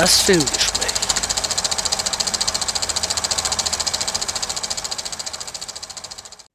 Das Filmgespräch.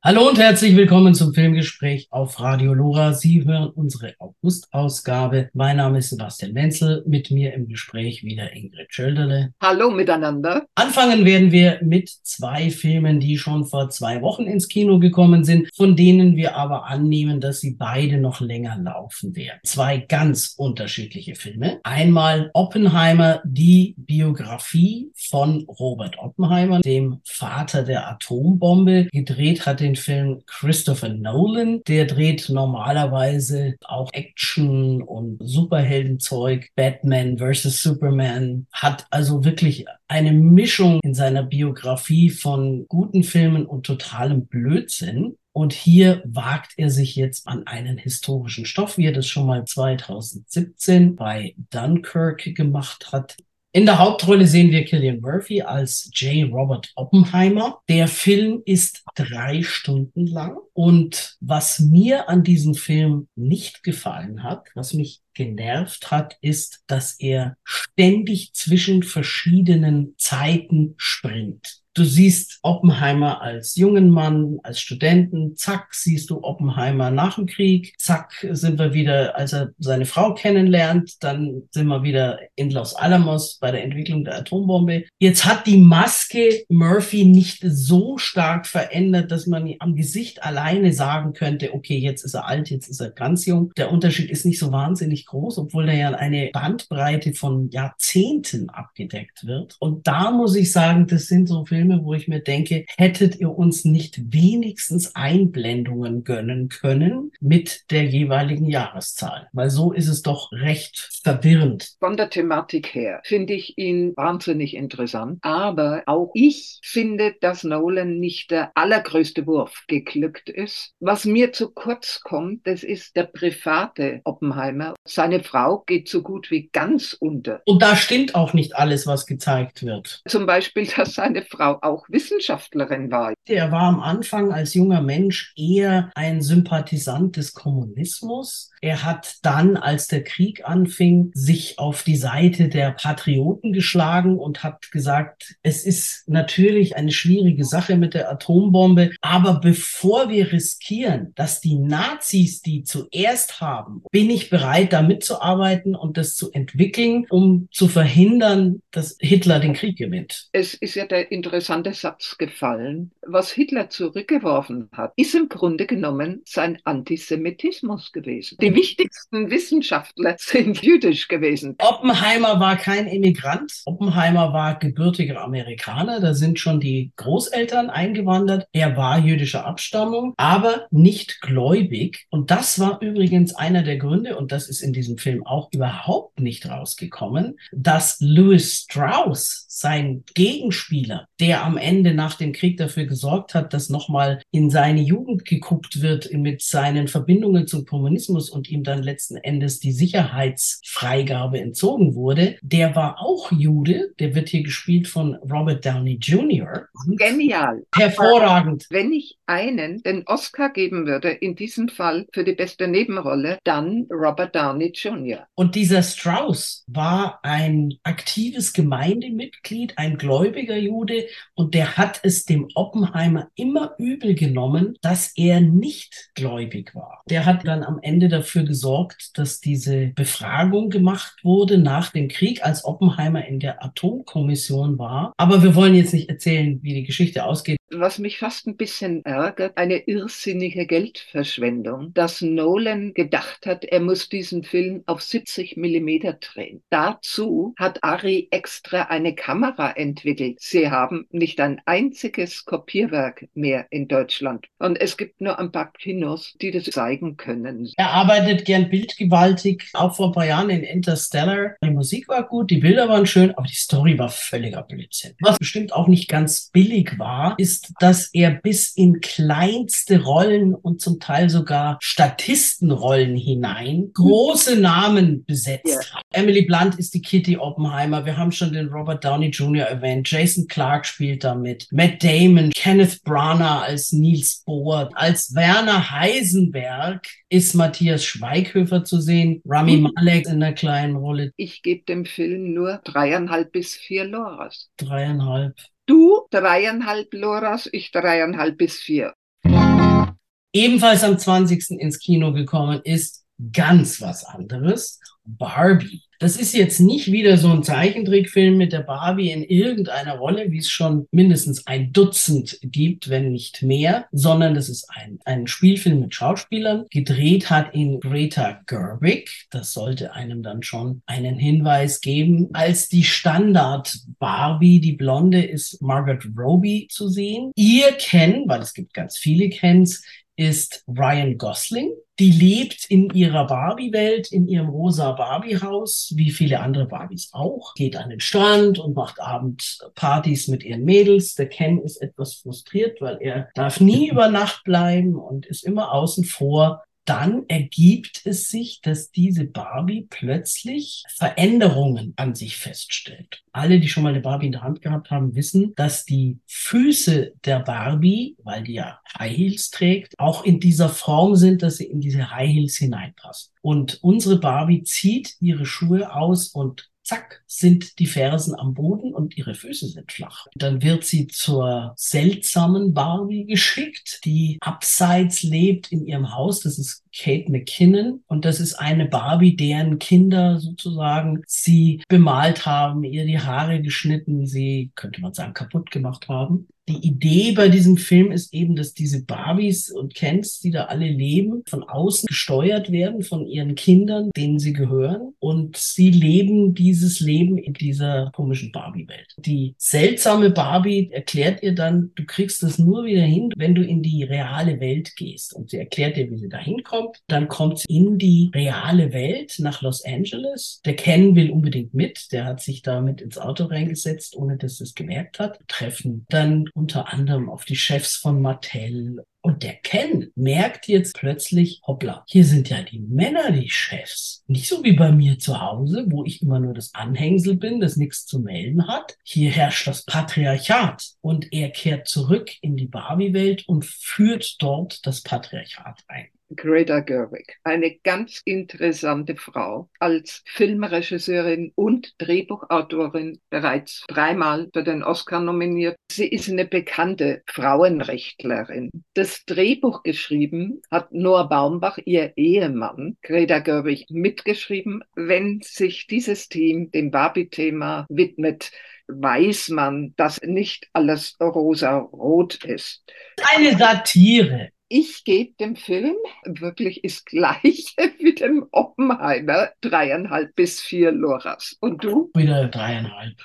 Hallo und herzlich willkommen zum Filmgespräch auf Radio Lora. Sie hören unsere August-Ausgabe. Mein Name ist Sebastian Wenzel. Mit mir im Gespräch wieder Ingrid Schölderle. Hallo miteinander. Anfangen werden wir mit zwei Filmen, die schon vor zwei Wochen ins Kino gekommen sind, von denen wir aber annehmen, dass sie beide noch länger laufen werden. Zwei ganz unterschiedliche Filme. Einmal Oppenheimer, die Biografie von Robert Oppenheimer, dem Vater der Atombombe. Gedreht hat den den Film Christopher Nolan. Der dreht normalerweise auch Action und Superheldenzeug, Batman vs. Superman, hat also wirklich eine Mischung in seiner Biografie von guten Filmen und totalem Blödsinn. Und hier wagt er sich jetzt an einen historischen Stoff, wie er das schon mal 2017 bei Dunkirk gemacht hat. In der Hauptrolle sehen wir Killian Murphy als J. Robert Oppenheimer. Der Film ist drei Stunden lang. Und was mir an diesem Film nicht gefallen hat, was mich genervt hat, ist, dass er ständig zwischen verschiedenen Zeiten springt. Du siehst Oppenheimer als jungen Mann, als Studenten, zack, siehst du Oppenheimer nach dem Krieg, zack, sind wir wieder, als er seine Frau kennenlernt, dann sind wir wieder in Los Alamos bei der Entwicklung der Atombombe. Jetzt hat die Maske Murphy nicht so stark verändert, dass man am Gesicht alleine sagen könnte, okay, jetzt ist er alt, jetzt ist er ganz jung. Der Unterschied ist nicht so wahnsinnig groß, obwohl er ja eine Bandbreite von Jahrzehnten abgedeckt wird. Und da muss ich sagen, das sind so Filme, Filme, wo ich mir denke, hättet ihr uns nicht wenigstens Einblendungen gönnen können mit der jeweiligen Jahreszahl? Weil so ist es doch recht verwirrend. Von der Thematik her finde ich ihn wahnsinnig interessant, aber auch ich finde, dass Nolan nicht der allergrößte Wurf geglückt ist. Was mir zu kurz kommt, das ist der private Oppenheimer. Seine Frau geht so gut wie ganz unter. Und da stimmt auch nicht alles, was gezeigt wird. Zum Beispiel, dass seine Frau auch Wissenschaftlerin war. Er war am Anfang als junger Mensch eher ein Sympathisant des Kommunismus. Er hat dann, als der Krieg anfing, sich auf die Seite der Patrioten geschlagen und hat gesagt, es ist natürlich eine schwierige Sache mit der Atombombe, aber bevor wir riskieren, dass die Nazis die zuerst haben, bin ich bereit, da mitzuarbeiten und das zu entwickeln, um zu verhindern, dass Hitler den Krieg gewinnt. Es ist ja der interessante interessante Satz gefallen. Was Hitler zurückgeworfen hat, ist im Grunde genommen sein Antisemitismus gewesen. Die wichtigsten Wissenschaftler sind jüdisch gewesen. Oppenheimer war kein Immigrant. Oppenheimer war gebürtiger Amerikaner. Da sind schon die Großeltern eingewandert. Er war jüdischer Abstammung, aber nicht gläubig. Und das war übrigens einer der Gründe, und das ist in diesem Film auch überhaupt nicht rausgekommen, dass Louis Strauss, sein Gegenspieler, der am Ende nach dem Krieg dafür gesorgt hat, dass nochmal in seine Jugend geguckt wird mit seinen Verbindungen zum Kommunismus und ihm dann letzten Endes die Sicherheitsfreigabe entzogen wurde, der war auch Jude. Der wird hier gespielt von Robert Downey Jr. Genial. Hervorragend. Wenn ich einen den Oscar geben würde, in diesem Fall für die beste Nebenrolle, dann Robert Downey Jr. Und dieser Strauss war ein aktives Gemeindemitglied, ein gläubiger Jude, und der hat es dem Oppenheimer immer übel genommen, dass er nicht gläubig war. Der hat dann am Ende dafür gesorgt, dass diese Befragung gemacht wurde nach dem Krieg, als Oppenheimer in der Atomkommission war. Aber wir wollen jetzt nicht erzählen, wie die Geschichte ausgeht. Was mich fast ein bisschen ärgert, eine irrsinnige Geldverschwendung, dass Nolan gedacht hat, er muss diesen Film auf 70 Millimeter drehen. Dazu hat Ari extra eine Kamera entwickelt. Sie haben nicht ein einziges Kopierwerk mehr in Deutschland. Und es gibt nur ein paar Kinos, die das zeigen können. Er arbeitet gern bildgewaltig, auch vor ein paar Jahren in Interstellar. Die Musik war gut, die Bilder waren schön, aber die Story war völliger Blödsinn. Was bestimmt auch nicht ganz billig war, ist ist, dass er bis in kleinste Rollen und zum Teil sogar Statistenrollen hinein große Namen besetzt hat. Emily Blunt ist die Kitty Oppenheimer. Wir haben schon den Robert Downey Jr. erwähnt. Jason Clark spielt damit. Matt Damon, Kenneth Branagh als Niels Bohr, als Werner Heisenberg ist Matthias Schweighöfer zu sehen. Rami mhm. Malek in einer kleinen Rolle. Ich gebe dem Film nur dreieinhalb bis vier Loras. Dreieinhalb. Du dreieinhalb Loras, ich dreieinhalb bis vier. Ebenfalls am 20. ins Kino gekommen ist ganz was anderes. Barbie. Das ist jetzt nicht wieder so ein Zeichentrickfilm mit der Barbie in irgendeiner Rolle, wie es schon mindestens ein Dutzend gibt, wenn nicht mehr, sondern das ist ein, ein Spielfilm mit Schauspielern. Gedreht hat ihn Greta Gerwig. Das sollte einem dann schon einen Hinweis geben. Als die Standard Barbie, die Blonde, ist Margaret Robbie zu sehen. Ihr Ken, weil es gibt ganz viele Kens, ist Ryan Gosling. Die lebt in ihrer Barbie-Welt, in ihrem rosa Barbie-Haus, wie viele andere Barbies auch. Geht an den Strand und macht Abendpartys mit ihren Mädels. Der Ken ist etwas frustriert, weil er darf nie über Nacht bleiben und ist immer außen vor dann ergibt es sich, dass diese Barbie plötzlich Veränderungen an sich feststellt. Alle, die schon mal eine Barbie in der Hand gehabt haben, wissen, dass die Füße der Barbie, weil die ja High Heels trägt, auch in dieser Form sind, dass sie in diese High Heels hineinpassen. Und unsere Barbie zieht ihre Schuhe aus und zack, sind die Fersen am Boden und ihre Füße sind flach. Dann wird sie zur seltsamen Barbie geschickt, die abseits lebt in ihrem Haus. Das ist Kate McKinnon. Und das ist eine Barbie, deren Kinder sozusagen sie bemalt haben, ihr die Haare geschnitten, sie, könnte man sagen, kaputt gemacht haben die Idee bei diesem Film ist eben, dass diese Barbies und Kens, die da alle leben, von außen gesteuert werden von ihren Kindern, denen sie gehören. Und sie leben dieses Leben in dieser komischen Barbie-Welt. Die seltsame Barbie erklärt ihr dann, du kriegst es nur wieder hin, wenn du in die reale Welt gehst. Und sie erklärt dir, wie sie da hinkommt. Dann kommt sie in die reale Welt nach Los Angeles. Der Ken will unbedingt mit. Der hat sich da mit ins Auto reingesetzt, ohne dass es gemerkt hat. Treffen dann unter anderem auf die Chefs von Mattel. Und der Ken merkt jetzt plötzlich, hoppla, hier sind ja die Männer die Chefs. Nicht so wie bei mir zu Hause, wo ich immer nur das Anhängsel bin, das nichts zu melden hat. Hier herrscht das Patriarchat. Und er kehrt zurück in die Barbie-Welt und führt dort das Patriarchat ein. Greta Gerwig, eine ganz interessante Frau, als Filmregisseurin und Drehbuchautorin bereits dreimal für den Oscar nominiert. Sie ist eine bekannte Frauenrechtlerin. Das Drehbuch geschrieben hat Noah Baumbach, ihr Ehemann, Greta Gerwig mitgeschrieben. Wenn sich dieses Team dem Barbie-Thema widmet, weiß man, dass nicht alles rosa-rot ist. Eine Satire ich gebe dem Film wirklich das gleiche wie dem Oppenheimer dreieinhalb bis vier Loras. Und du? Wieder dreieinhalb.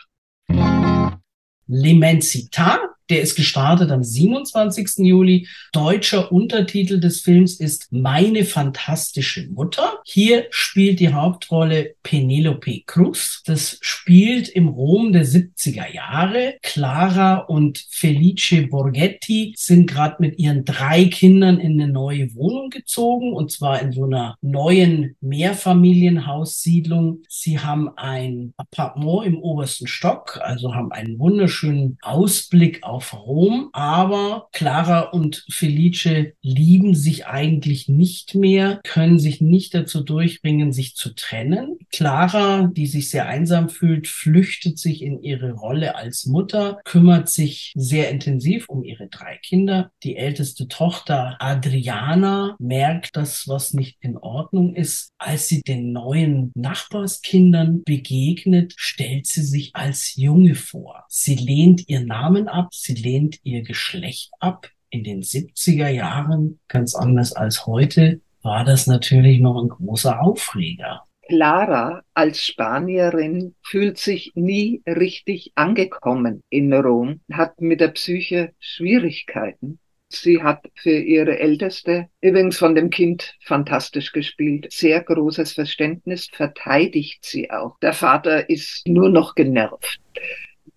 L'Immensità der ist gestartet am 27. Juli. Deutscher Untertitel des Films ist Meine fantastische Mutter. Hier spielt die Hauptrolle Penelope Cruz. Das spielt im Rom der 70er Jahre. Clara und Felice Borghetti sind gerade mit ihren drei Kindern in eine neue Wohnung gezogen und zwar in so einer neuen Mehrfamilienhaussiedlung. Sie haben ein Appartement im obersten Stock, also haben einen wunderschönen Ausblick auf auf Rom, aber Clara und Felice lieben sich eigentlich nicht mehr, können sich nicht dazu durchbringen, sich zu trennen. Clara, die sich sehr einsam fühlt, flüchtet sich in ihre Rolle als Mutter, kümmert sich sehr intensiv um ihre drei Kinder. Die älteste Tochter Adriana merkt, dass was nicht in Ordnung ist. Als sie den neuen Nachbarskindern begegnet, stellt sie sich als Junge vor. Sie lehnt ihren Namen ab, sie Sie lehnt ihr Geschlecht ab. In den 70er Jahren, ganz anders als heute, war das natürlich noch ein großer Aufreger. Clara als Spanierin fühlt sich nie richtig angekommen in Rom, hat mit der Psyche Schwierigkeiten. Sie hat für ihre Älteste, übrigens von dem Kind fantastisch gespielt, sehr großes Verständnis, verteidigt sie auch. Der Vater ist nur noch genervt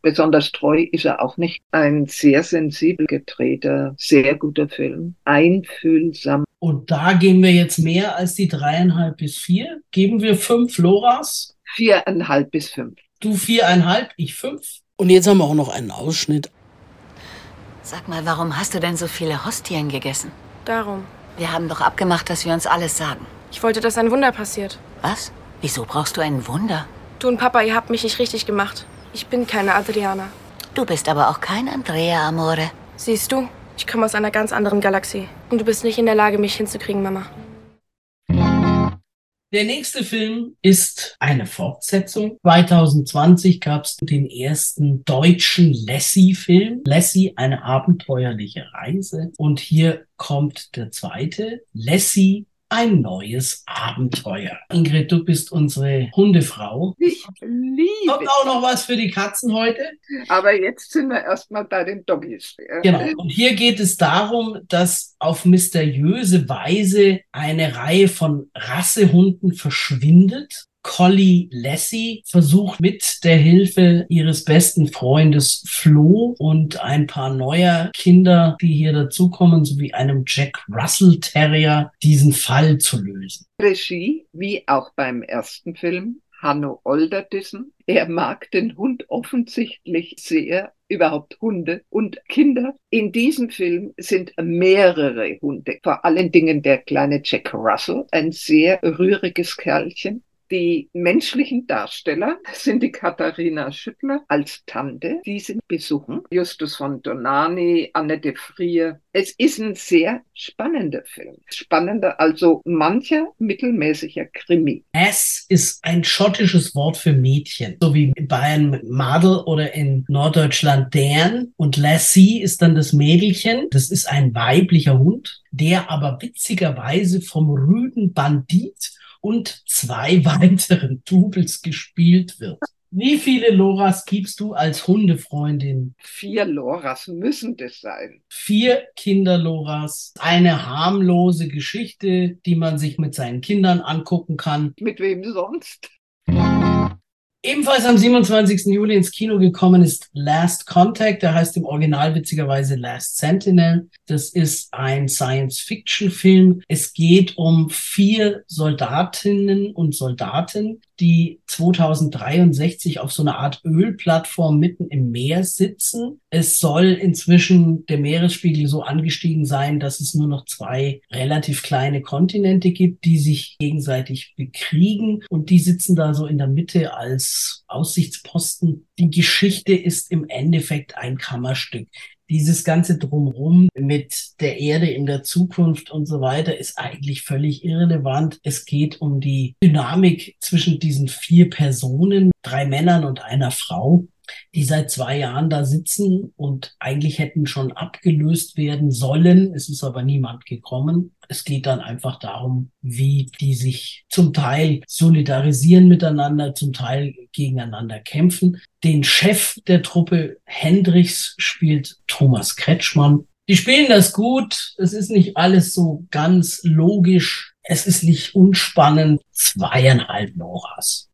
Besonders treu ist er auch nicht. Ein sehr sensibel gedrehter, sehr guter Film. Einfühlsam. Und da geben wir jetzt mehr als die dreieinhalb bis vier. Geben wir fünf Loras? Viereinhalb bis fünf. Du viereinhalb, ich fünf. Und jetzt haben wir auch noch einen Ausschnitt. Sag mal, warum hast du denn so viele Hostien gegessen? Darum. Wir haben doch abgemacht, dass wir uns alles sagen. Ich wollte, dass ein Wunder passiert. Was? Wieso brauchst du ein Wunder? Du und Papa, ihr habt mich nicht richtig gemacht. Ich bin keine Adriana. Du bist aber auch kein Andrea, Amore. Siehst du, ich komme aus einer ganz anderen Galaxie. Und du bist nicht in der Lage, mich hinzukriegen, Mama. Der nächste Film ist eine Fortsetzung. 2020 gab es den ersten deutschen Lassie-Film. Lassie, eine abenteuerliche Reise. Und hier kommt der zweite, Lassie, ein neues Abenteuer. Ingrid, du bist unsere Hundefrau. Ich liebe. Kommt auch noch was für die Katzen heute? Aber jetzt sind wir erstmal bei den Doggies. Genau. Und hier geht es darum, dass auf mysteriöse Weise eine Reihe von Rassehunden verschwindet. Collie Lassie versucht mit der Hilfe ihres besten Freundes Flo und ein paar neuer Kinder, die hier dazukommen, sowie einem Jack Russell Terrier, diesen Fall zu lösen. Regie, wie auch beim ersten Film, Hanno Olderdissen. Er mag den Hund offensichtlich sehr, überhaupt Hunde und Kinder. In diesem Film sind mehrere Hunde, vor allen Dingen der kleine Jack Russell, ein sehr rühriges Kerlchen. Die menschlichen Darsteller sind die Katharina Schüttler als Tante, die sie besuchen, Justus von Donani, Annette Frier. Es ist ein sehr spannender Film. Spannender also mancher mittelmäßiger Krimi. Ass ist ein schottisches Wort für Mädchen, so wie in Bayern Madel oder in Norddeutschland Dern. Und Lassie ist dann das Mädelchen. Das ist ein weiblicher Hund, der aber witzigerweise vom rüden Bandit und zwei weiteren Doubles gespielt wird. Wie viele Loras gibst du als Hundefreundin? Vier Loras müssen das sein. Vier Kinder-Loras. Eine harmlose Geschichte, die man sich mit seinen Kindern angucken kann. Mit wem sonst? Ebenfalls am 27. Juli ins Kino gekommen ist Last Contact. Der heißt im Original witzigerweise Last Sentinel. Das ist ein Science-Fiction-Film. Es geht um vier Soldatinnen und Soldaten, die 2063 auf so einer Art Ölplattform mitten im Meer sitzen. Es soll inzwischen der Meeresspiegel so angestiegen sein, dass es nur noch zwei relativ kleine Kontinente gibt, die sich gegenseitig bekriegen. Und die sitzen da so in der Mitte als Aussichtsposten. Die Geschichte ist im Endeffekt ein Kammerstück dieses ganze Drumrum mit der Erde in der Zukunft und so weiter ist eigentlich völlig irrelevant. Es geht um die Dynamik zwischen diesen vier Personen, drei Männern und einer Frau die seit zwei Jahren da sitzen und eigentlich hätten schon abgelöst werden sollen. Es ist aber niemand gekommen. Es geht dann einfach darum, wie die sich zum Teil solidarisieren miteinander, zum Teil gegeneinander kämpfen. Den Chef der Truppe Hendricks spielt Thomas Kretschmann. Die spielen das gut. Es ist nicht alles so ganz logisch. Es ist nicht unspannend. Zweieinhalb Noras.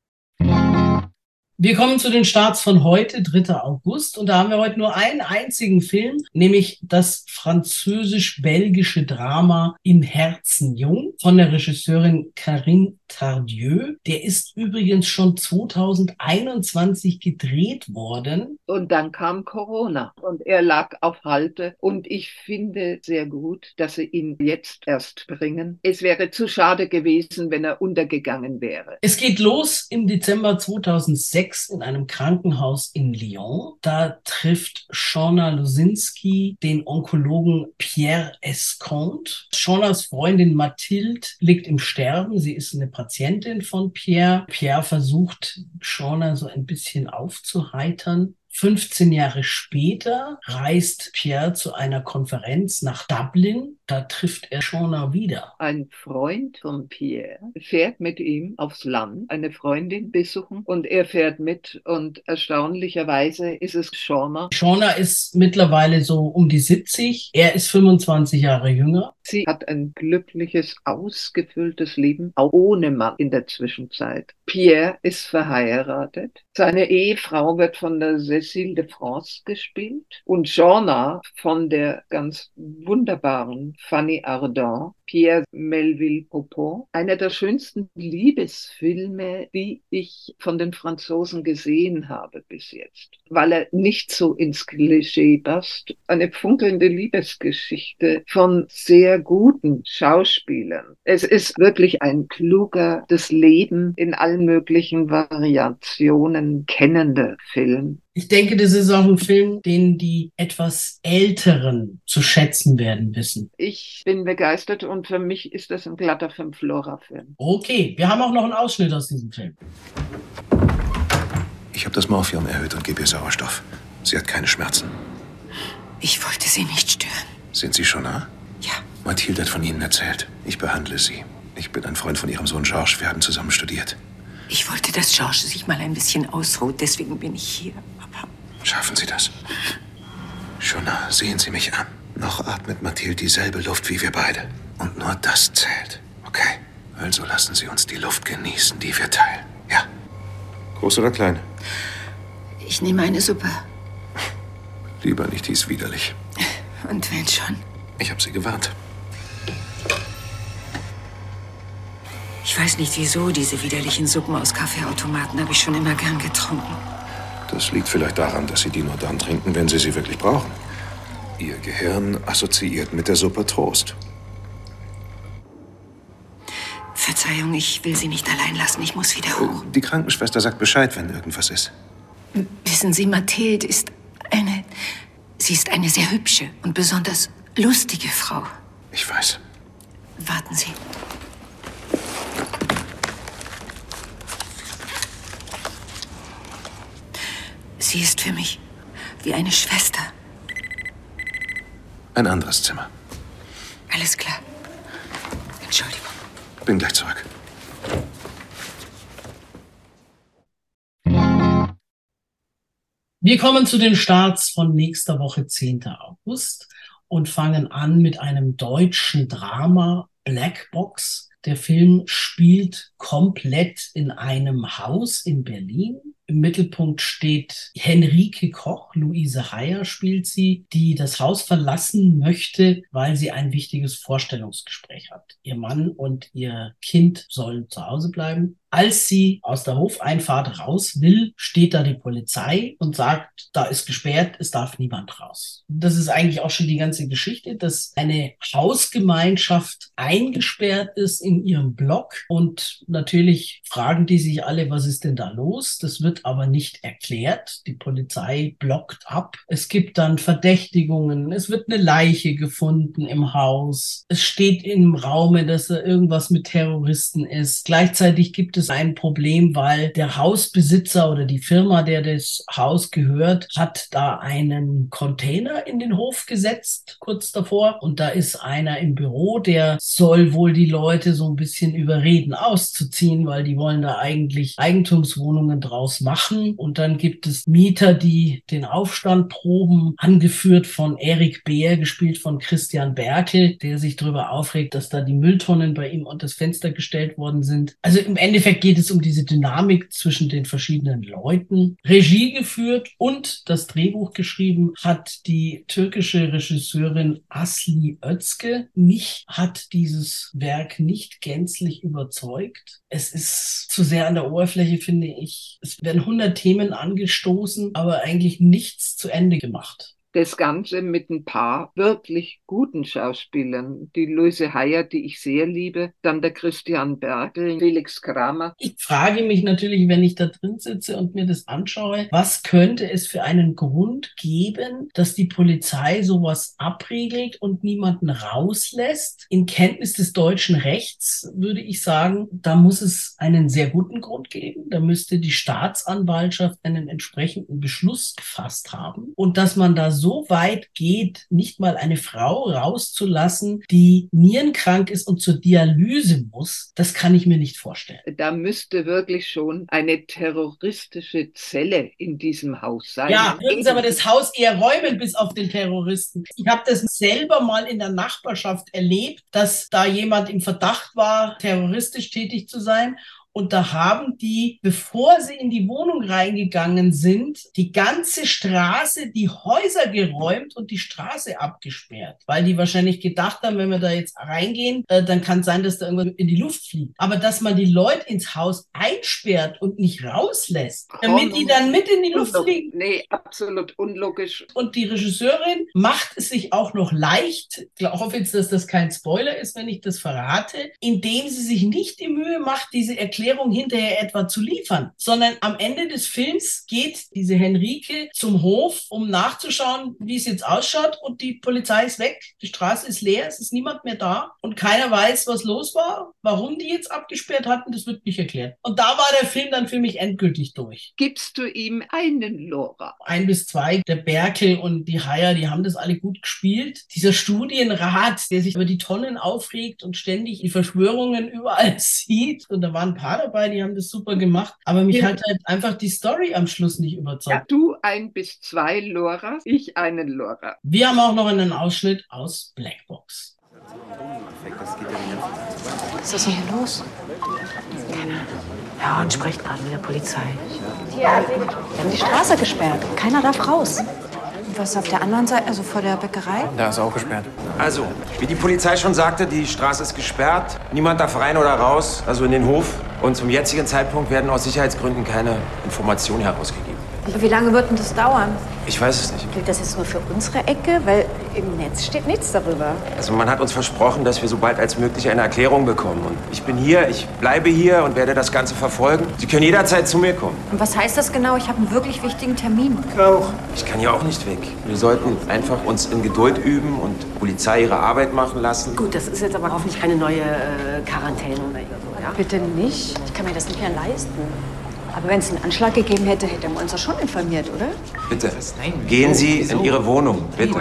Wir kommen zu den Starts von heute, 3. August. Und da haben wir heute nur einen einzigen Film, nämlich das französisch-belgische Drama Im Herzen jung von der Regisseurin Karine Tardieu. Der ist übrigens schon 2021 gedreht worden. Und dann kam Corona und er lag auf Halte. Und ich finde sehr gut, dass sie ihn jetzt erst bringen. Es wäre zu schade gewesen, wenn er untergegangen wäre. Es geht los im Dezember 2006 in einem Krankenhaus in Lyon. Da trifft Shauna Lusinski den Onkologen Pierre Esconte. Shaunas Freundin Mathilde liegt im Sterben. Sie ist eine Patientin von Pierre. Pierre versucht, Shauna so ein bisschen aufzuheitern. 15 Jahre später reist Pierre zu einer Konferenz nach Dublin. Da trifft er Shauna wieder. Ein Freund von Pierre fährt mit ihm aufs Land, eine Freundin besuchen und er fährt mit und erstaunlicherweise ist es Shauna. Shauna ist mittlerweile so um die 70. Er ist 25 Jahre jünger. Sie hat ein glückliches, ausgefülltes Leben, auch ohne Mann in der Zwischenzeit. Pierre ist verheiratet. Seine Ehefrau wird von der Cécile de France gespielt und Jeanna von der ganz wunderbaren Fanny Ardant, Pierre Melville Popon. Einer der schönsten Liebesfilme, die ich von den Franzosen gesehen habe bis jetzt, weil er nicht so ins Klischee passt. Eine funkelnde Liebesgeschichte von sehr guten Schauspielern. Es ist wirklich ein kluger, das Leben in allen möglichen Variationen kennender Film. Ich denke, das ist auch ein Film, den die etwas Älteren zu schätzen werden wissen. Ich bin begeistert und für mich ist das ein glatter Fünf-Flora-Film. Okay, wir haben auch noch einen Ausschnitt aus diesem Film. Ich habe das Morphium erhöht und gebe ihr Sauerstoff. Sie hat keine Schmerzen. Ich wollte Sie nicht stören. Sind Sie schon nah? Ja. Mathilde hat von Ihnen erzählt. Ich behandle Sie. Ich bin ein Freund von Ihrem Sohn Georges. Wir haben zusammen studiert. Ich wollte, dass George sich mal ein bisschen ausruht. Deswegen bin ich hier. Aber Schaffen Sie das? Shona, sehen Sie mich an. Noch atmet Mathilde dieselbe Luft wie wir beide. Und nur das zählt. Okay? Also lassen Sie uns die Luft genießen, die wir teilen. Ja? Groß oder klein? ich nehme eine Suppe. Lieber nicht, die ist widerlich. Und wenn schon. Ich habe Sie gewarnt. Ich weiß nicht wieso, diese widerlichen Suppen aus Kaffeeautomaten habe ich schon immer gern getrunken. Das liegt vielleicht daran, dass Sie die nur dann trinken, wenn Sie sie wirklich brauchen. Ihr Gehirn assoziiert mit der Suppe Trost. Verzeihung, ich will Sie nicht allein lassen. Ich muss wieder hoch. Die Krankenschwester sagt Bescheid, wenn irgendwas ist. Wissen Sie, Mathilde ist eine. Sie ist eine sehr hübsche und besonders lustige Frau. Ich weiß. Warten Sie. Sie ist für mich wie eine Schwester. Ein anderes Zimmer. Alles klar. Entschuldigung. Bin gleich zurück. Wir kommen zu den Starts von nächster Woche, 10. August, und fangen an mit einem deutschen Drama Black Box. Der Film spielt komplett in einem Haus in Berlin. Im Mittelpunkt steht Henrike Koch, Luise Heyer spielt sie, die das Haus verlassen möchte, weil sie ein wichtiges Vorstellungsgespräch hat. Ihr Mann und ihr Kind sollen zu Hause bleiben. Als sie aus der Hofeinfahrt raus will, steht da die Polizei und sagt, da ist gesperrt, es darf niemand raus. Das ist eigentlich auch schon die ganze Geschichte, dass eine Hausgemeinschaft eingesperrt ist in ihrem Block und natürlich fragen die sich alle, was ist denn da los? Das wird aber nicht erklärt. Die Polizei blockt ab. Es gibt dann Verdächtigungen. Es wird eine Leiche gefunden im Haus. Es steht im Raume, dass da irgendwas mit Terroristen ist. Gleichzeitig gibt es ein Problem, weil der Hausbesitzer oder die Firma, der das Haus gehört, hat da einen Container in den Hof gesetzt, kurz davor. Und da ist einer im Büro, der soll wohl die Leute so ein bisschen überreden, auszuziehen, weil die wollen da eigentlich Eigentumswohnungen draus machen. Und dann gibt es Mieter, die den Aufstand proben, angeführt von Erik Beer, gespielt von Christian Berkel, der sich darüber aufregt, dass da die Mülltonnen bei ihm unter das Fenster gestellt worden sind. Also im Endeffekt geht es um diese Dynamik zwischen den verschiedenen Leuten. Regie geführt und das Drehbuch geschrieben hat die türkische Regisseurin Asli Özke. Mich hat dieses Werk nicht gänzlich überzeugt. Es ist zu sehr an der Oberfläche, finde ich. Es werden 100 Themen angestoßen, aber eigentlich nichts zu Ende gemacht. Das Ganze mit ein paar wirklich guten Schauspielern. Die Luise Heyer, die ich sehr liebe, dann der Christian Bergel, Felix Kramer. Ich frage mich natürlich, wenn ich da drin sitze und mir das anschaue, was könnte es für einen Grund geben, dass die Polizei sowas abriegelt und niemanden rauslässt? In Kenntnis des deutschen Rechts würde ich sagen, da muss es einen sehr guten Grund geben. Da müsste die Staatsanwaltschaft einen entsprechenden Beschluss gefasst haben und dass man da so weit geht, nicht mal eine Frau rauszulassen, die nierenkrank ist und zur Dialyse muss, das kann ich mir nicht vorstellen. Da müsste wirklich schon eine terroristische Zelle in diesem Haus sein. Ja, würden Sie aber das Haus eher räumen bis auf den Terroristen. Ich habe das selber mal in der Nachbarschaft erlebt, dass da jemand im Verdacht war, terroristisch tätig zu sein. Und da haben die, bevor sie in die Wohnung reingegangen sind, die ganze Straße, die Häuser geräumt und die Straße abgesperrt, weil die wahrscheinlich gedacht haben, wenn wir da jetzt reingehen, äh, dann kann es sein, dass da irgendwas in die Luft fliegt. Aber dass man die Leute ins Haus einsperrt und nicht rauslässt, damit die dann mit in die Luft fliegen. Nee, absolut unlogisch. Und die Regisseurin macht es sich auch noch leicht, ich hoffe jetzt, dass das kein Spoiler ist, wenn ich das verrate, indem sie sich nicht die Mühe macht, diese Erklärung hinterher etwa zu liefern, sondern am Ende des Films geht diese Henrike zum Hof, um nachzuschauen, wie es jetzt ausschaut und die Polizei ist weg, die Straße ist leer, es ist niemand mehr da und keiner weiß, was los war, warum die jetzt abgesperrt hatten, das wird nicht erklärt. Und da war der Film dann für mich endgültig durch. Gibst du ihm einen Lora? Ein bis zwei, der Berkel und die Haier, die haben das alle gut gespielt. Dieser Studienrat, der sich über die Tonnen aufregt und ständig die Verschwörungen überall sieht. Und da waren ein paar dabei, die haben das super gemacht. Aber mich ja. hat halt einfach die Story am Schluss nicht überzeugt. Ja, du ein bis zwei Loras, ich einen Lora. Wir haben auch noch einen Ausschnitt aus Blackbox. Was ist denn hier los? Keiner. Ja, und spricht gerade mit der Polizei. Wir haben die Straße gesperrt. Keiner darf raus. Was ist auf der anderen Seite, also vor der Bäckerei? Da ist auch gesperrt. Also, wie die Polizei schon sagte, die Straße ist gesperrt. Niemand darf rein oder raus, also in den Hof. Und zum jetzigen Zeitpunkt werden aus Sicherheitsgründen keine Informationen herausgegeben. Aber wie lange wird denn das dauern? Ich weiß es nicht. Gilt das jetzt nur für unsere Ecke? Weil im Netz steht nichts darüber. Also man hat uns versprochen, dass wir so bald als möglich eine Erklärung bekommen. Und ich bin hier, ich bleibe hier und werde das Ganze verfolgen. Sie können jederzeit zu mir kommen. Und was heißt das genau? Ich habe einen wirklich wichtigen Termin. Ich auch. Ich kann hier auch nicht weg. Wir sollten einfach uns in Geduld üben und Polizei ihre Arbeit machen lassen. Gut, das ist jetzt aber hoffentlich keine neue äh, Quarantäne oder so, ja? Bitte nicht. Ich kann mir das nicht mehr leisten. Aber wenn es einen Anschlag gegeben hätte, hätte man uns doch schon informiert, oder? Bitte, gehen Sie in Ihre Wohnung, bitte.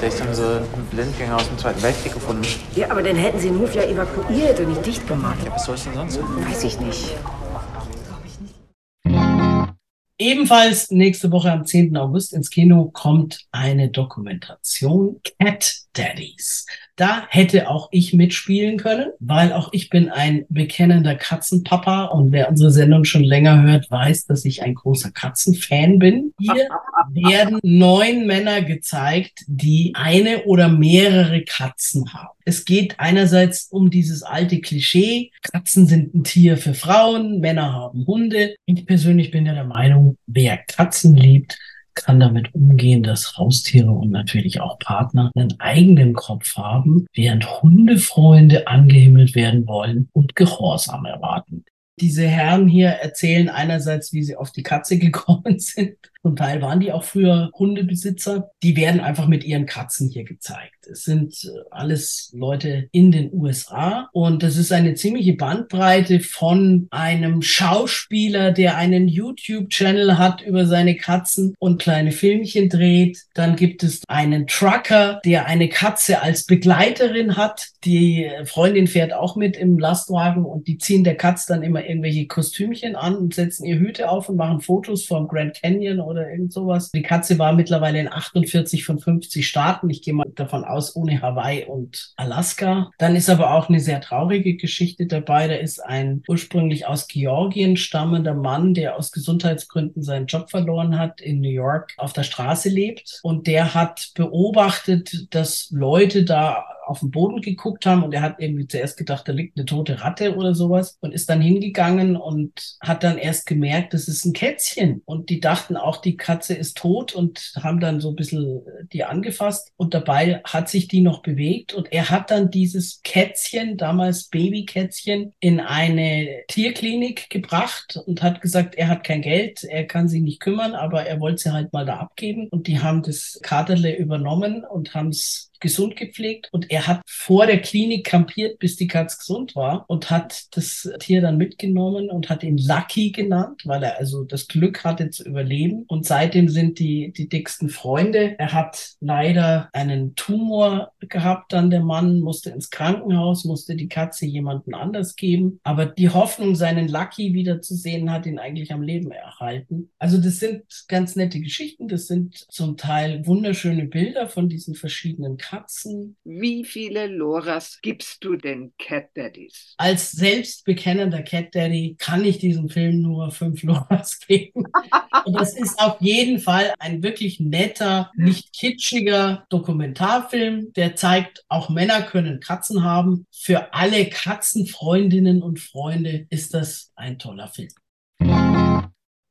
Vielleicht haben sie einen Blindgänger aus dem Zweiten Weltkrieg gefunden. Ja, aber dann hätten sie den Hof ja evakuiert und nicht dicht gemacht. Ja, was soll es denn sonst? Weiß ich nicht. Ebenfalls nächste Woche am 10. August ins Kino kommt eine Dokumentation Cat Daddies. Da hätte auch ich mitspielen können, weil auch ich bin ein bekennender Katzenpapa und wer unsere Sendung schon länger hört, weiß, dass ich ein großer Katzenfan bin. Hier werden neun Männer gezeigt, die eine oder mehrere Katzen haben. Es geht einerseits um dieses alte Klischee, Katzen sind ein Tier für Frauen, Männer haben Hunde. Ich persönlich bin ja der Meinung, wer Katzen liebt, kann damit umgehen, dass Haustiere und natürlich auch Partner einen eigenen Kopf haben, während Hundefreunde angehimmelt werden wollen und Gehorsam erwarten. Diese Herren hier erzählen einerseits, wie sie auf die Katze gekommen sind. Zum Teil waren die auch früher Hundebesitzer. Die werden einfach mit ihren Katzen hier gezeigt. Es sind äh, alles Leute in den USA und das ist eine ziemliche Bandbreite von einem Schauspieler, der einen YouTube-Channel hat über seine Katzen und kleine Filmchen dreht. Dann gibt es einen Trucker, der eine Katze als Begleiterin hat. Die Freundin fährt auch mit im Lastwagen und die ziehen der Katze dann immer irgendwelche Kostümchen an und setzen ihr Hüte auf und machen Fotos vom Grand Canyon oder irgend sowas. Die Katze war mittlerweile in 48 von 50 Staaten. Ich gehe mal davon aus, ohne Hawaii und Alaska. Dann ist aber auch eine sehr traurige Geschichte dabei. Da ist ein ursprünglich aus Georgien stammender Mann, der aus Gesundheitsgründen seinen Job verloren hat, in New York auf der Straße lebt. Und der hat beobachtet, dass Leute da auf den Boden geguckt haben und er hat irgendwie zuerst gedacht, da liegt eine tote Ratte oder sowas und ist dann hingegangen und hat dann erst gemerkt, das ist ein Kätzchen. Und die dachten auch, die Katze ist tot und haben dann so ein bisschen die angefasst und dabei hat sich die noch bewegt und er hat dann dieses Kätzchen, damals Babykätzchen, in eine Tierklinik gebracht und hat gesagt, er hat kein Geld, er kann sich nicht kümmern, aber er wollte sie halt mal da abgeben und die haben das Katerle übernommen und haben es gesund gepflegt und er hat vor der Klinik kampiert, bis die Katze gesund war und hat das Tier dann mitgenommen und hat ihn Lucky genannt, weil er also das Glück hatte zu überleben und seitdem sind die die dicksten Freunde. Er hat leider einen Tumor gehabt, dann der Mann musste ins Krankenhaus, musste die Katze jemanden anders geben, aber die Hoffnung, seinen Lucky wiederzusehen, hat ihn eigentlich am Leben erhalten. Also das sind ganz nette Geschichten, das sind zum Teil wunderschöne Bilder von diesen verschiedenen Katzen Katzen. Wie viele Loras gibst du den Cat Daddies? Als selbstbekennender Cat Daddy kann ich diesem Film nur fünf Loras geben. Und das ist auf jeden Fall ein wirklich netter, nicht kitschiger Dokumentarfilm, der zeigt, auch Männer können Katzen haben. Für alle Katzenfreundinnen und Freunde ist das ein toller Film.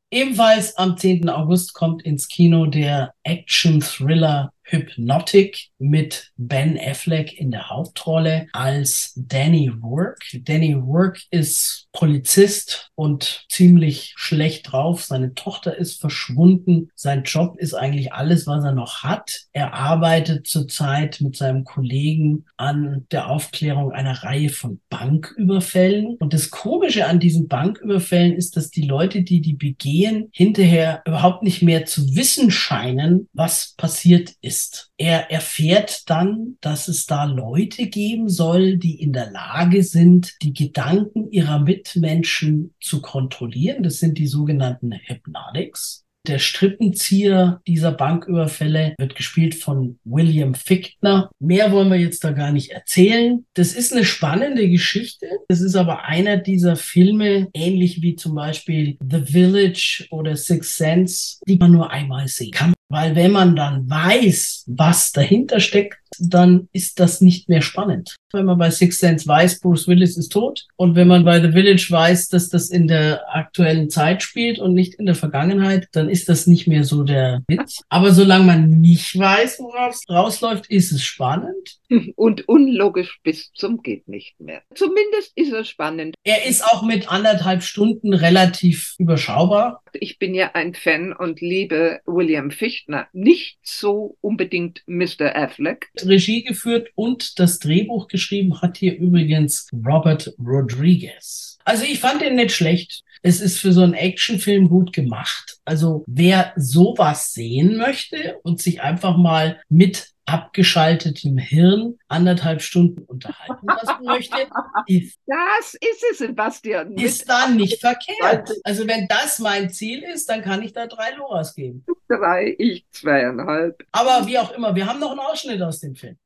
Ebenfalls am 10. August kommt ins Kino der Action-Thriller Hypnotic mit Ben Affleck in der Hauptrolle als Danny Rourke. Danny Rourke ist Polizist und ziemlich schlecht drauf. Seine Tochter ist verschwunden. Sein Job ist eigentlich alles, was er noch hat. Er arbeitet zurzeit mit seinem Kollegen an der Aufklärung einer Reihe von Banküberfällen. Und das Komische an diesen Banküberfällen ist, dass die Leute, die die begehen, hinterher überhaupt nicht mehr zu wissen scheinen, was passiert ist ist. Er erfährt dann, dass es da Leute geben soll, die in der Lage sind, die Gedanken ihrer Mitmenschen zu kontrollieren. Das sind die sogenannten Hypnotics. Der Strippenzieher dieser Banküberfälle wird gespielt von William Fichtner. Mehr wollen wir jetzt da gar nicht erzählen. Das ist eine spannende Geschichte. Das ist aber einer dieser Filme, ähnlich wie zum Beispiel The Village oder Six Sense, die man nur einmal sehen kann. Weil wenn man dann weiß, was dahinter steckt, dann ist das nicht mehr spannend. Wenn man bei Six Sense weiß, Bruce Willis ist tot und wenn man bei The Village weiß, dass das in der aktuellen Zeit spielt und nicht in der Vergangenheit, dann ist das nicht mehr so der Witz. Aber solange man nicht weiß, worauf es rausläuft, ist es spannend. Und unlogisch bis zum geht nicht mehr. Zumindest ist er spannend. Er ist auch mit anderthalb Stunden relativ überschaubar. Ich bin ja ein Fan und liebe William Fichtner. Nicht so unbedingt Mr. Affleck. Regie geführt und das Drehbuch geschrieben hat hier übrigens Robert Rodriguez. Also ich fand den nicht schlecht. Es ist für so einen Actionfilm gut gemacht. Also wer sowas sehen möchte und sich einfach mal mit abgeschaltetem Hirn anderthalb Stunden unterhalten lassen möchte, ist, das ist es, Sebastian. Ist dann nicht verkehrt. Also wenn das mein Ziel ist, dann kann ich da drei Loras geben. Drei, ich zweieinhalb. Aber wie auch immer, wir haben noch einen Ausschnitt aus dem Film.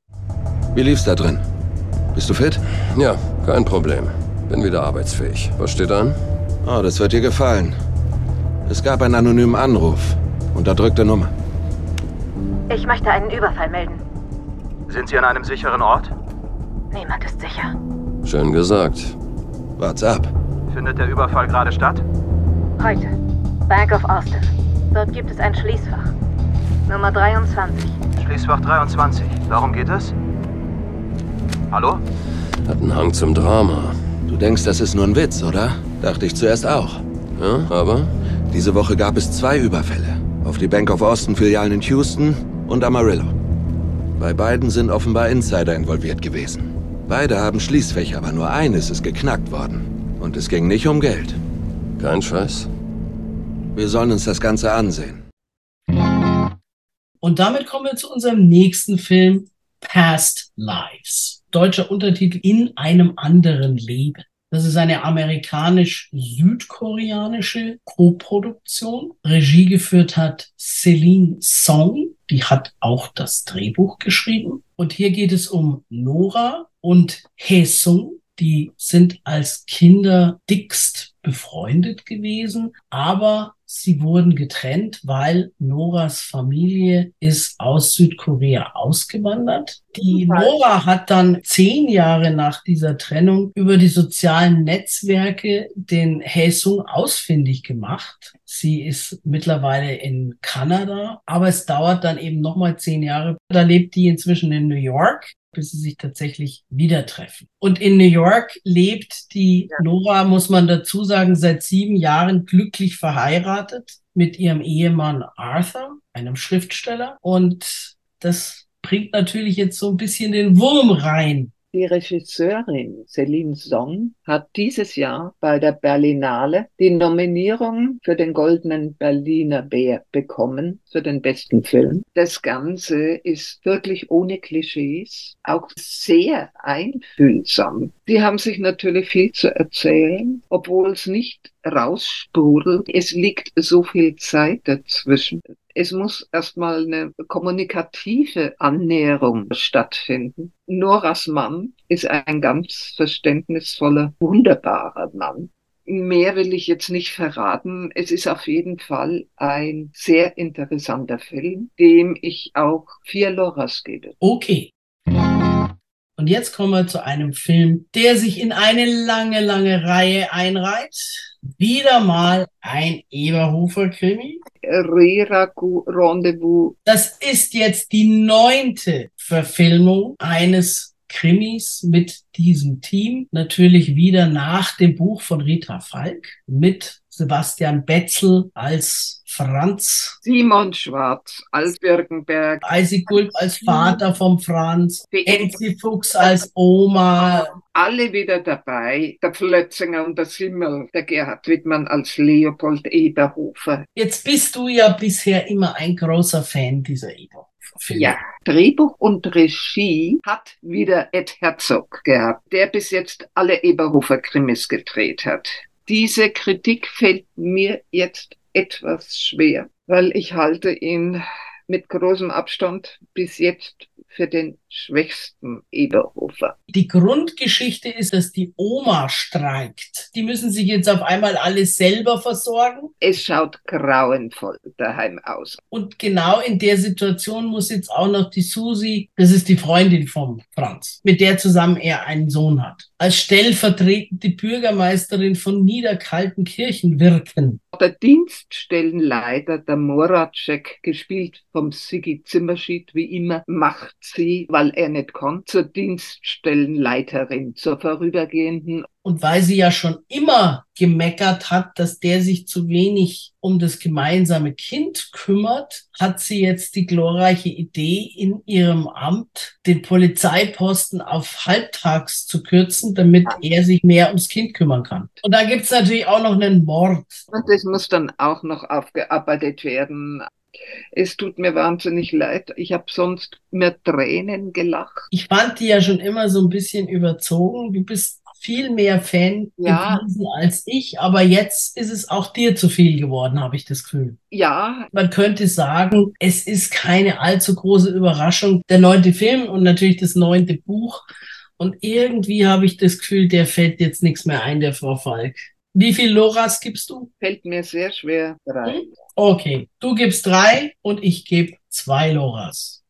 Wie lief's da drin? Bist du fit? Ja, kein Problem. Bin wieder arbeitsfähig. Was steht an? Oh, das wird dir gefallen. Es gab einen anonymen Anruf. Unterdrückte Nummer. Ich möchte einen Überfall melden. Sind Sie an einem sicheren Ort? Niemand ist sicher. Schön gesagt. What's up? Findet der Überfall gerade statt? Heute. Bank of Austin. Dort gibt es ein Schließfach. Nummer 23. Schließfach 23. Darum geht es? Hallo? Hat einen Hang zum Drama. Du denkst, das ist nur ein Witz, oder? Dachte ich zuerst auch. Ja, aber? Diese Woche gab es zwei Überfälle. Auf die Bank of Austin Filialen in Houston und Amarillo. Bei beiden sind offenbar Insider involviert gewesen. Beide haben Schließfächer, aber nur eines ist geknackt worden. Und es ging nicht um Geld. Kein Scheiß. Wir sollen uns das Ganze ansehen. Und damit kommen wir zu unserem nächsten Film, Past Lives. Deutscher Untertitel In einem anderen Leben. Das ist eine amerikanisch-südkoreanische Koproduktion. Regie geführt hat Celine Song. Die hat auch das Drehbuch geschrieben. Und hier geht es um Nora und Haesung. Die sind als Kinder dickst befreundet gewesen, aber sie wurden getrennt, weil Noras Familie ist aus Südkorea ausgewandert. Die Nora hat dann zehn Jahre nach dieser Trennung über die sozialen Netzwerke den Haesung ausfindig gemacht. Sie ist mittlerweile in Kanada, aber es dauert dann eben nochmal zehn Jahre. Da lebt die inzwischen in New York bis sie sich tatsächlich wieder treffen. Und in New York lebt die. Nora, muss man dazu sagen, seit sieben Jahren glücklich verheiratet mit ihrem Ehemann Arthur, einem Schriftsteller. Und das bringt natürlich jetzt so ein bisschen den Wurm rein die Regisseurin Celine Song hat dieses Jahr bei der Berlinale die Nominierung für den Goldenen Berliner Bär bekommen für den besten Film. Das Ganze ist wirklich ohne Klischees, auch sehr einfühlsam. Die haben sich natürlich viel zu erzählen, obwohl es nicht raussprudelt. Es liegt so viel Zeit dazwischen. Es muss erstmal eine kommunikative Annäherung stattfinden. Noras Mann ist ein ganz verständnisvoller, wunderbarer Mann. Mehr will ich jetzt nicht verraten. Es ist auf jeden Fall ein sehr interessanter Film, dem ich auch vier Loras gebe. Okay. Und jetzt kommen wir zu einem Film, der sich in eine lange, lange Reihe einreiht. Wieder mal ein Eberhofer-Krimi. Reraku Rendezvous. Das ist jetzt die neunte Verfilmung eines Krimis mit diesem Team. Natürlich wieder nach dem Buch von Rita Falk mit Sebastian Betzel als Franz. Simon Schwarz als Birkenberg. Isaac Gulp als Vater vom Franz. Elsie Fuchs als Oma. Alle wieder dabei. Der Flötzinger und der Simmel. Der Gerhard Wittmann als Leopold Eberhofer. Jetzt bist du ja bisher immer ein großer Fan dieser Eberhofer. Filme. Ja, Drehbuch und Regie hat wieder Ed Herzog gehabt, der bis jetzt alle Eberhofer-Krimis gedreht hat. Diese Kritik fällt mir jetzt etwas schwer, weil ich halte ihn mit großem Abstand bis jetzt für den schwächsten Eberhofer. Die Grundgeschichte ist, dass die Oma streikt. Die müssen sich jetzt auf einmal alle selber versorgen. Es schaut grauenvoll daheim aus. Und genau in der Situation muss jetzt auch noch die Susi, das ist die Freundin vom Franz, mit der zusammen er einen Sohn hat, als stellvertretende Bürgermeisterin von Niederkaltenkirchen wirken. Der Dienststellenleiter, der Moracek, gespielt vom Sigi Zimmerschied, wie immer, macht sie, weil er nicht kann, zur Dienststellenleiterin, zur vorübergehenden. Und weil sie ja schon immer gemeckert hat, dass der sich zu wenig um das gemeinsame Kind kümmert, hat sie jetzt die glorreiche Idee, in ihrem Amt den Polizeiposten auf halbtags zu kürzen, damit er sich mehr ums Kind kümmern kann. Und da gibt's natürlich auch noch einen Mord. Und das muss dann auch noch aufgearbeitet werden. Es tut mir wahnsinnig leid. Ich habe sonst mehr Tränen gelacht. Ich fand die ja schon immer so ein bisschen überzogen. Du bist viel mehr Fan Ja. als ich, aber jetzt ist es auch dir zu viel geworden, habe ich das Gefühl. Ja, Man könnte sagen, es ist keine allzu große Überraschung. Der neunte Film und natürlich das neunte Buch. Und irgendwie habe ich das Gefühl, der fällt jetzt nichts mehr ein, der Frau Falk. Wie viel Loras gibst du? fällt mir sehr schwer rein. Okay, du gibst drei und ich gebe zwei Loras.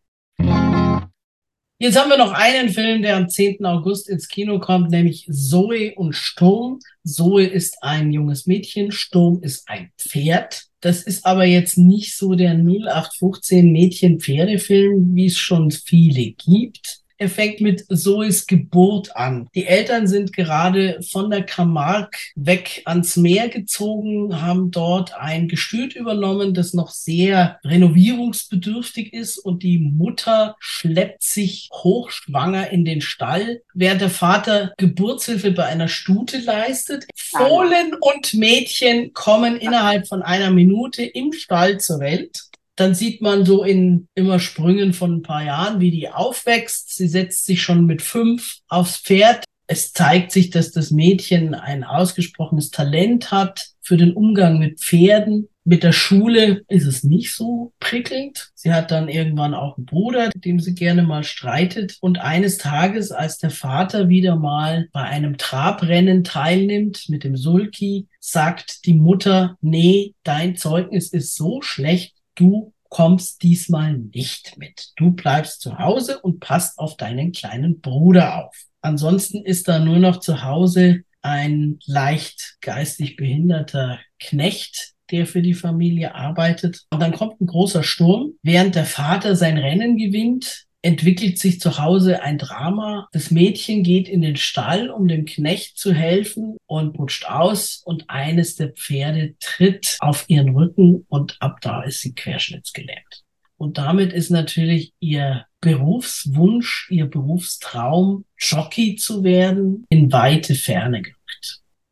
Jetzt haben wir noch einen Film, der am 10. August ins Kino kommt, nämlich Zoe und Sturm. Zoe ist ein junges Mädchen, Sturm ist ein Pferd. Das ist aber jetzt nicht so der 0815 Mädchen-Pferdefilm, wie es schon viele gibt. Er fängt mit Zoes Geburt an. Die Eltern sind gerade von der Camargue weg ans Meer gezogen, haben dort ein Gestüt übernommen, das noch sehr renovierungsbedürftig ist und die Mutter schleppt sich hochschwanger in den Stall, während der Vater Geburtshilfe bei einer Stute leistet. Fohlen und Mädchen kommen innerhalb von einer Minute im Stall zur Welt. Dann sieht man so in immer Sprüngen von ein paar Jahren, wie die aufwächst. Sie setzt sich schon mit fünf aufs Pferd. Es zeigt sich, dass das Mädchen ein ausgesprochenes Talent hat für den Umgang mit Pferden. Mit der Schule ist es nicht so prickelnd. Sie hat dann irgendwann auch einen Bruder, mit dem sie gerne mal streitet. Und eines Tages, als der Vater wieder mal bei einem Trabrennen teilnimmt mit dem Sulki, sagt die Mutter, nee, dein Zeugnis ist so schlecht, du kommst diesmal nicht mit. Du bleibst zu Hause und passt auf deinen kleinen Bruder auf. Ansonsten ist da nur noch zu Hause ein leicht geistig behinderter Knecht, der für die Familie arbeitet. Und dann kommt ein großer Sturm. Während der Vater sein Rennen gewinnt, entwickelt sich zu Hause ein Drama. Das Mädchen geht in den Stall, um dem Knecht zu helfen und rutscht aus und eines der Pferde tritt auf ihren Rücken und ab da ist sie querschnittsgelähmt. Und damit ist natürlich ihr Berufswunsch, ihr Berufstraum, Jockey zu werden, in weite Ferne gerückt.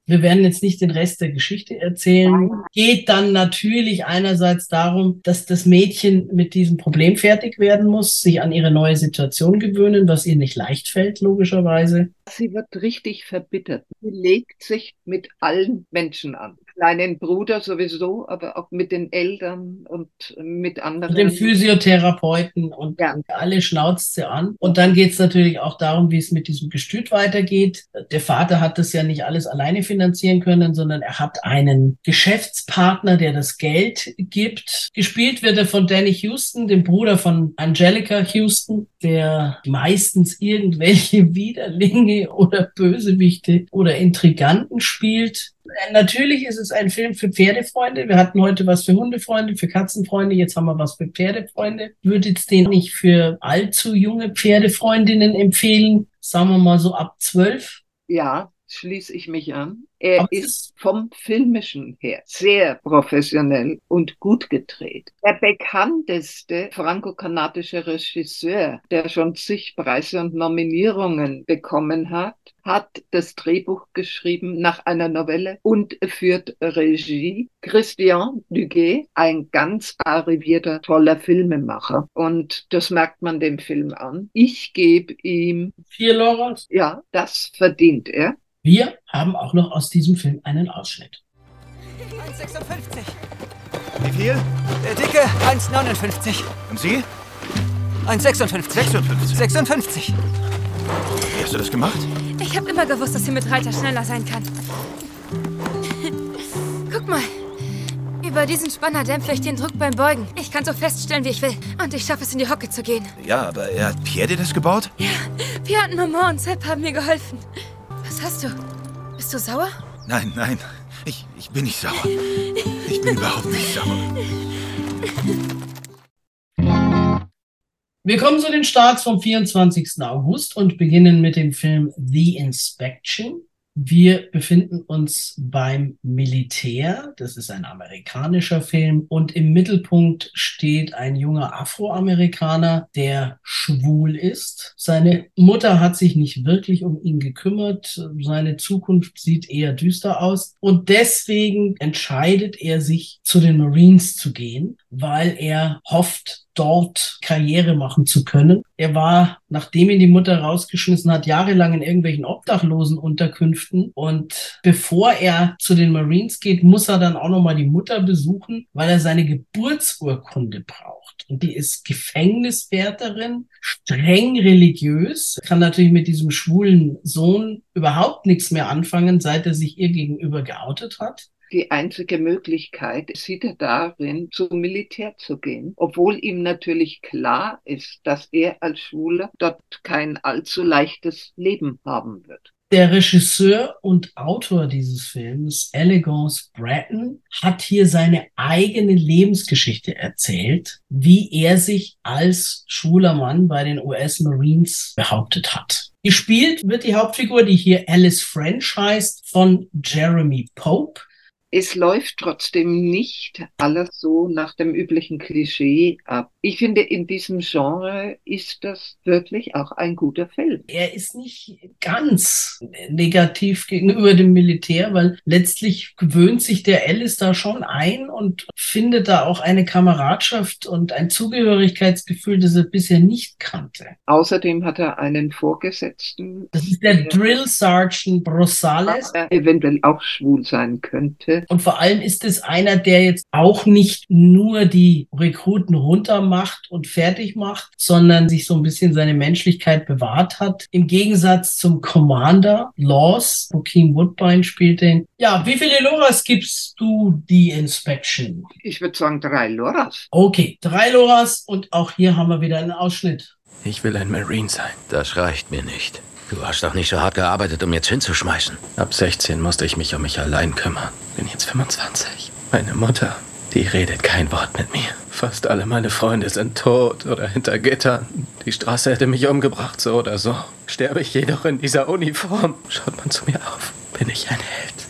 Wir werden jetzt nicht den Rest der Geschichte erzählen. Geht dann natürlich einerseits darum, dass das Mädchen mit diesem Problem fertig werden muss, sich an ihre neue Situation gewöhnen, was ihr nicht leicht fällt, logischerweise. Sie wird richtig verbittert. Sie legt sich mit allen Menschen an. Kleinen Bruder sowieso, aber auch mit den Eltern und mit anderen. Mit dem Physiotherapeuten und, Ja. und alle schnauzt sie an. Und dann geht es natürlich auch darum, wie es mit diesem Gestüt weitergeht. Der Vater hat das ja nicht alles alleine finanzieren können, sondern er hat einen Geschäftspartner, der das Geld gibt. Gespielt wird er von Danny Houston, dem Bruder von Angelica Houston, der meistens irgendwelche Widerlinge oder Bösewichte oder Intriganten spielt. Natürlich ist es ein Film für Pferdefreunde. Wir hatten heute was für Hundefreunde, für Katzenfreunde. Jetzt haben wir was für Pferdefreunde. Würde jetzt den nicht für allzu junge Pferdefreundinnen empfehlen. Sagen wir mal so ab zwölf. Ja, schließe ich mich an. Er es ist vom Filmischen her sehr professionell und gut gedreht. Der bekannteste franco-kanadische Regisseur, der schon zig Preise und Nominierungen bekommen hat, hat das Drehbuch geschrieben nach einer Novelle und führt Regie. Christian Duguay, ein ganz arrivierter, toller Filmemacher. Und das merkt man dem Film an. Ich gebe ihm, Vier Loras. ja, das verdient er. Wir haben auch noch aus diesem Film einen Ausschnitt. 1,56. Wie viel? Der Dicke 1,59. Und Sie? 1,56. 56. 56. Wie hast du das gemacht? Ich habe immer gewusst, dass sie mit Reiter schneller sein kann. Guck mal. Über diesen Spanner dämpfe ich den Druck beim Beugen. Ich kann so feststellen, wie ich will. Und ich schaffe es, in die Hocke zu gehen. Ja, aber er hat Pierre dir das gebaut? Pia und Mama und Sepp haben mir geholfen. Was hast du? Bist du sauer? Nein, nein. Ich, ich bin nicht sauer. Ich bin überhaupt nicht sauer. Wir kommen zu den Starts vom 24. August und beginnen mit dem Film The Inspection. Wir befinden uns beim Militär. Das ist ein amerikanischer Film und im Mittelpunkt steht ein junger Afroamerikaner, der schwul ist. Seine Mutter hat sich nicht wirklich um ihn gekümmert. Seine Zukunft sieht eher düster aus und deswegen entscheidet er sich, zu den Marines zu gehen, weil er hofft, dort Karriere machen zu können. Er war, nachdem ihn die Mutter rausgeschmissen hat, jahrelang in irgendwelchen Obdachlosenunterkünften. Und bevor er zu den Marines geht, muss er dann auch nochmal die Mutter besuchen, weil er seine Geburtsurkunde braucht. Und die ist Gefängniswärterin, streng religiös, kann natürlich mit diesem schwulen Sohn überhaupt nichts mehr anfangen, seit er sich ihr gegenüber geoutet hat. Die einzige Möglichkeit sieht er darin, zum Militär zu gehen, obwohl ihm natürlich klar ist, dass er als Schwuler dort kein allzu leichtes Leben haben wird. Der Regisseur und Autor dieses Films, Elegance Bratton, hat hier seine eigene Lebensgeschichte erzählt, wie er sich als schwuler Mann bei den US Marines behauptet hat. Gespielt wird die Hauptfigur, die hier Alice French heißt, von Jeremy Pope. Es läuft trotzdem nicht alles so nach dem üblichen Klischee ab. Ich finde, in diesem Genre ist das wirklich auch ein guter Film. Er ist nicht ganz negativ gegenüber dem Militär, weil letztlich gewöhnt sich der Alice da schon ein und findet da auch eine Kameradschaft und ein Zugehörigkeitsgefühl, das er bisher nicht kannte. Außerdem hat er einen Vorgesetzten, Das ist der Drill Sergeant Rosales. der eventuell auch schwul sein könnte. Und vor allem ist es einer, der jetzt auch nicht nur die Rekruten runtermacht und fertig macht, sondern sich so ein bisschen seine Menschlichkeit bewahrt hat. Im Gegensatz zum Commander Laws, Joaquin Woodbine spielt den. Ja, wie viele Loras gibst du die Inspection? Ich würde sagen drei Loras. Okay, drei Loras und auch hier haben wir wieder einen Ausschnitt. Ich will ein Marine sein. Das reicht mir nicht. Du hast doch nicht so hart gearbeitet, um jetzt hinzuschmeißen. Ab 16 musste ich mich um mich allein kümmern. Bin jetzt 25. Meine Mutter, die redet kein Wort mit mir. Fast alle meine Freunde sind tot oder hinter Gittern. Die Straße hätte mich umgebracht, so oder so. Sterbe ich jedoch in dieser Uniform. Schaut man zu mir auf, bin ich ein Held.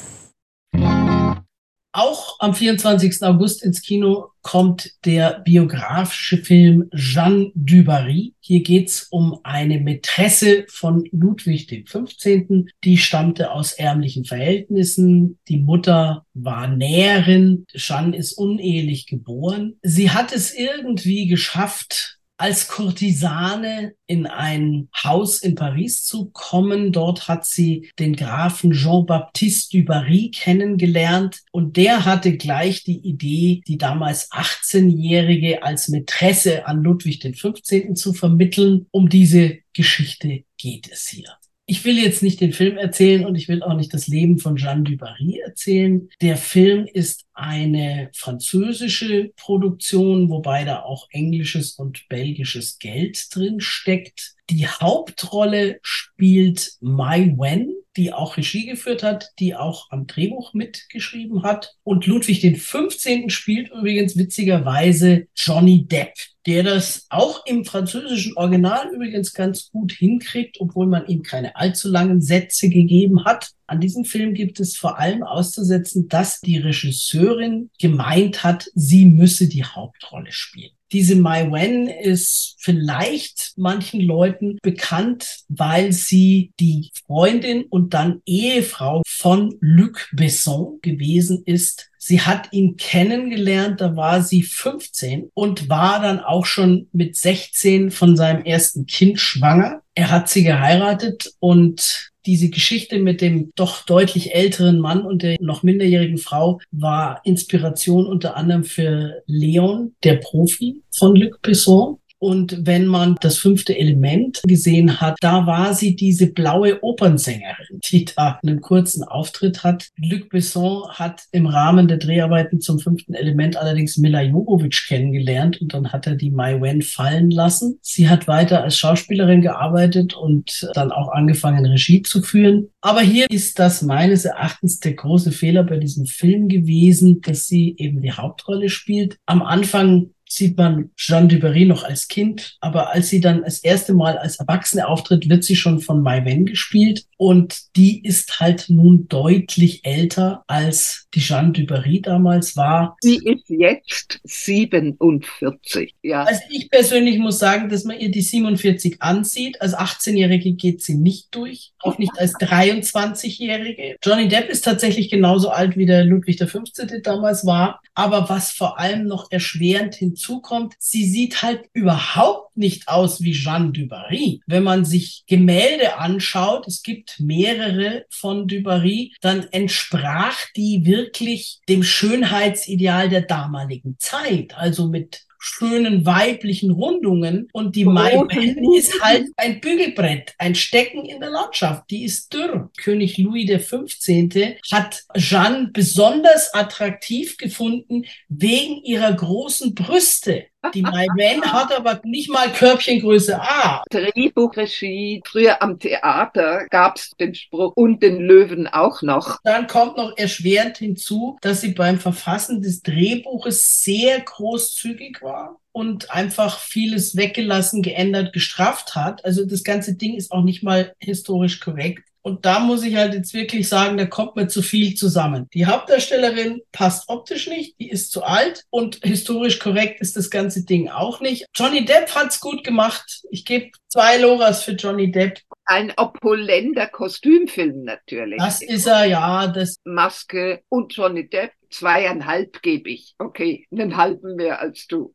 Auch am 24. August ins Kino kommt der biografische Film Jeanne du Barry. Hier geht's um eine Mätresse von Ludwig XV. Die stammte aus ärmlichen Verhältnissen. Die Mutter war Näherin. Jeanne ist unehelich geboren. Sie hat es irgendwie geschafft, als Kurtisane in ein Haus in Paris zu kommen. Dort hat sie den Grafen Jean-Baptiste du Barry kennengelernt und der hatte gleich die Idee, die damals 18-Jährige als Mätresse an Ludwig XV. zu vermitteln. Um diese Geschichte geht es hier. Ich will jetzt nicht den Film erzählen und ich will auch nicht das Leben von Jeanne du Barry erzählen. Der Film ist eine französische Produktion, wobei da auch englisches und belgisches Geld drin steckt. Die Hauptrolle spielt Mai Wen, die auch Regie geführt hat, die auch am Drehbuch mitgeschrieben hat. Und Ludwig den 15. spielt übrigens witzigerweise Johnny Depp, der das auch im französischen Original übrigens ganz gut hinkriegt, obwohl man ihm keine allzu langen Sätze gegeben hat. An diesem Film gibt es vor allem auszusetzen, dass die Regisseurin gemeint hat, sie müsse die Hauptrolle spielen. Diese Mai Wen ist vielleicht manchen Leuten bekannt, weil sie die Freundin und dann Ehefrau von Luc Besson gewesen ist. Sie hat ihn kennengelernt, da war sie 15 und war dann auch schon mit 16 von seinem ersten Kind schwanger. Er hat sie geheiratet und diese Geschichte mit dem doch deutlich älteren Mann und der noch minderjährigen Frau war Inspiration unter anderem für Leon, der Profi von Luc Besson. Und wenn man das fünfte Element gesehen hat, da war sie diese blaue Opernsängerin, die da einen kurzen Auftritt hat. Luc Besson hat im Rahmen der Dreharbeiten zum fünften Element allerdings Mila Jovovich kennengelernt und dann hat er die Mai Wen fallen lassen. Sie hat weiter als Schauspielerin gearbeitet und dann auch angefangen, Regie zu führen. Aber hier ist das meines Erachtens der große Fehler bei diesem Film gewesen, dass sie eben die Hauptrolle spielt. Am Anfang sieht man Jeanne Dubarry noch als Kind, aber als sie dann das erste Mal als Erwachsene auftritt, wird sie schon von Mai Wen gespielt und die ist halt nun deutlich älter als die Jeanne Dubarry damals war. Sie ist jetzt 47, ja. Also ich persönlich muss sagen, dass man ihr die 47 ansieht. Als 18-Jährige geht sie nicht durch, auch nicht als 23-Jährige. Johnny Depp ist tatsächlich genauso alt wie der Ludwig XV. damals war, aber was vor allem noch erschwerend hinzukommt, sie sieht halt überhaupt nicht aus wie Jeanne Dubarry. Wenn man sich Gemälde anschaut, es gibt mehrere von Dubarry, dann entsprach die wirklich dem Schönheitsideal der damaligen Zeit. Also mit schönen weiblichen Rundungen und die Maibelle ist halt ein Bügelbrett, ein Stecken in der Landschaft. Die ist dürr. König Louis XV. hat Jeanne besonders attraktiv gefunden wegen ihrer großen Brüste. Die Maiwen hat aber nicht mal Körbchengröße A. Drehbuchregie, früher am Theater gab es den Spruch und den Löwen auch noch. Dann kommt noch erschwerend hinzu, dass sie beim Verfassen des Drehbuches sehr großzügig war und einfach vieles weggelassen, geändert, gestrafft hat. Also das ganze Ding ist auch nicht mal historisch korrekt. Und da muss ich halt jetzt wirklich sagen, da kommt mir zu viel zusammen. Die Hauptdarstellerin passt optisch nicht, die ist zu alt und historisch korrekt ist das ganze Ding auch nicht. Johnny Depp hat's gut gemacht. Ich gebe zwei Loras für Johnny Depp. Ein opulenter Kostümfilm natürlich. Das ist er, ja. Das Maske und Johnny Depp. Zweieinhalb gebe ich. Okay, einen halben mehr als du.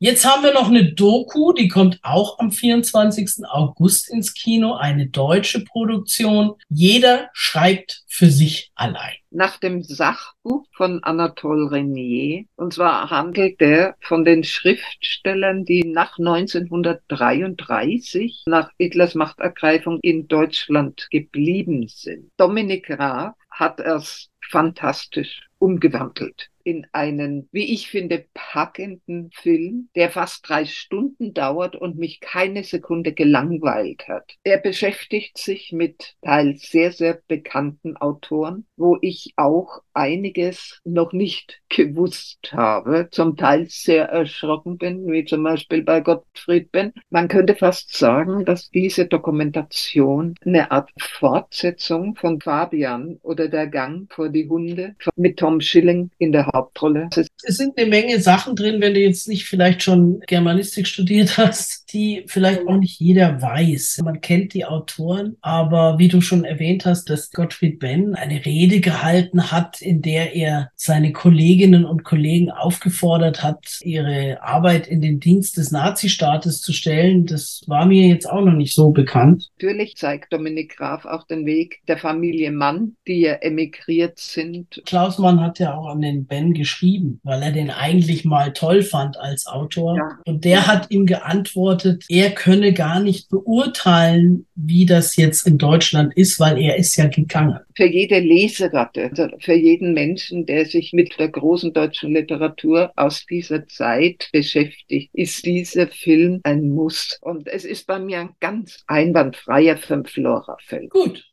Jetzt haben wir noch eine Doku, die kommt auch am 24. August ins Kino, eine deutsche Produktion. Jeder schreibt für sich allein. Nach dem Sachbuch von Anatole Renier. Und zwar handelt der von den Schriftstellern, die nach 1933, nach Hitlers Machtergreifung in Deutschland geblieben sind. Dominik Raab hat es fantastisch umgewandelt in einen, wie ich finde, packenden Film, der fast drei Stunden dauert und mich keine Sekunde gelangweilt hat. Er beschäftigt sich mit teils sehr, sehr bekannten Autoren, wo ich auch einiges noch nicht gewusst habe, zum Teil sehr erschrocken bin, wie zum Beispiel bei Gottfried Benn. Man könnte fast sagen, dass diese Dokumentation eine Art Fortsetzung von Fabian oder der Gang vor die Hunde mit Tom Schilling in der Hauptrolle. Es sind eine Menge Sachen drin, wenn du jetzt nicht vielleicht schon Germanistik studiert hast, die vielleicht auch nicht jeder weiß. Man kennt die Autoren, aber wie du schon erwähnt hast, dass Gottfried Benn eine Rede gehalten hat, in der er seine Kolleginnen und Kollegen aufgefordert hat, ihre Arbeit in den Dienst des Nazistaates zu stellen, das war mir jetzt auch noch nicht so bekannt. Natürlich zeigt Dominik Graf auch den Weg der Familie Mann, die ja emigriert sind. Klaus Mann hat ja auch an den Ben geschrieben, weil er den eigentlich mal toll fand als Autor. Ja. Und der hat ihm geantwortet, er könne gar nicht beurteilen, wie das jetzt in Deutschland ist, weil er ist ja gegangen. Für jede Leseratte, also für jeden Menschen, der sich mit der großen deutschen Literatur aus dieser Zeit beschäftigt, ist dieser Film ein Muss. Und es ist bei mir ein ganz einwandfreier Fünf-Flora-Film. Gut.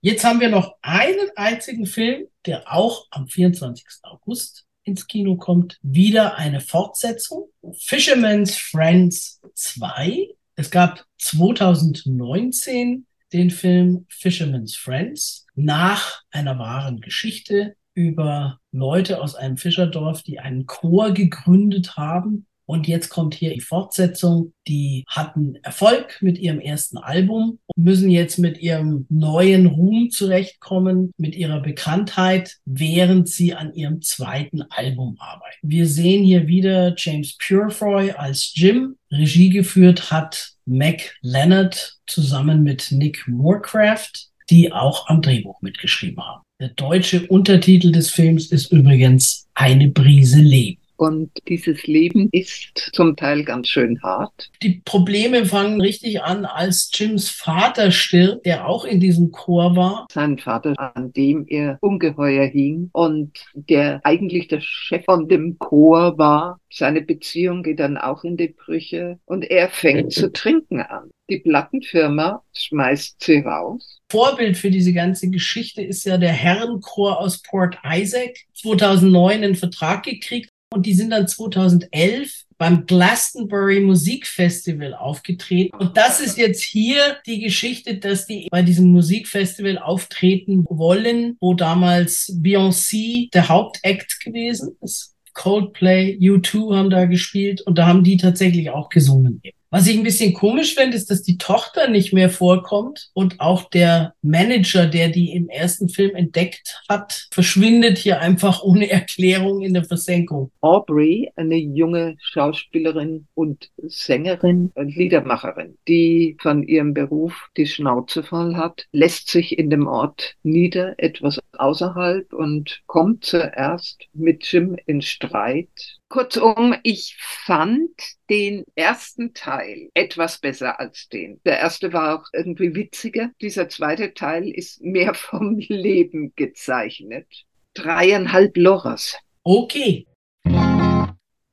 Jetzt haben wir noch einen einzigen Film, der auch am 24. August ins Kino kommt. Wieder eine Fortsetzung. Fisherman's Friends 2. Es gab 2019 den Film Fisherman's Friends nach einer wahren Geschichte über Leute aus einem Fischerdorf, die einen Chor gegründet haben. Und jetzt kommt hier die Fortsetzung. Die hatten Erfolg mit ihrem ersten Album und müssen jetzt mit ihrem neuen Ruhm zurechtkommen, mit ihrer Bekanntheit, während sie an ihrem zweiten Album arbeiten. Wir sehen hier wieder James Purefoy als Jim. Regie geführt hat Mac Leonard zusammen mit Nick Moorcraft, die auch am Drehbuch mitgeschrieben haben. Der deutsche Untertitel des Films ist übrigens Eine Brise Leben. Und dieses Leben ist zum Teil ganz schön hart. Die Probleme fangen richtig an, als Jims Vater stirbt, der auch in diesem Chor war. Sein Vater, an dem er ungeheuer hing und der eigentlich der Chef von dem Chor war. Seine Beziehung geht dann auch in die Brüche und er fängt zu trinken an. Die Plattenfirma schmeißt sie raus. Vorbild für diese ganze Geschichte ist ja der Herrenchor aus Port Isaac, 2009 einen Vertrag gekriegt und die sind dann 2011 beim Glastonbury Musikfestival aufgetreten. Und das ist jetzt hier die Geschichte, dass die bei diesem Musikfestival auftreten wollen, wo damals Beyoncé der Hauptakt gewesen ist. Coldplay, U2 haben da gespielt und da haben die tatsächlich auch gesungen. Was ich ein bisschen komisch finde, ist, dass die Tochter nicht mehr vorkommt und auch der Manager, der die im ersten Film entdeckt hat, verschwindet hier einfach ohne Erklärung in der Versenkung. Aubrey, eine junge Schauspielerin und Sängerin, Liedermacherin, die von ihrem Beruf die Schnauze voll hat, lässt sich in dem Ort nieder, etwas außerhalb und kommt zuerst mit Jim in Streit. Kurzum, ich fand den ersten Teil etwas besser als den. Der erste war auch irgendwie witziger. Dieser zweite Teil ist mehr vom Leben gezeichnet. Dreieinhalb Loras. Okay.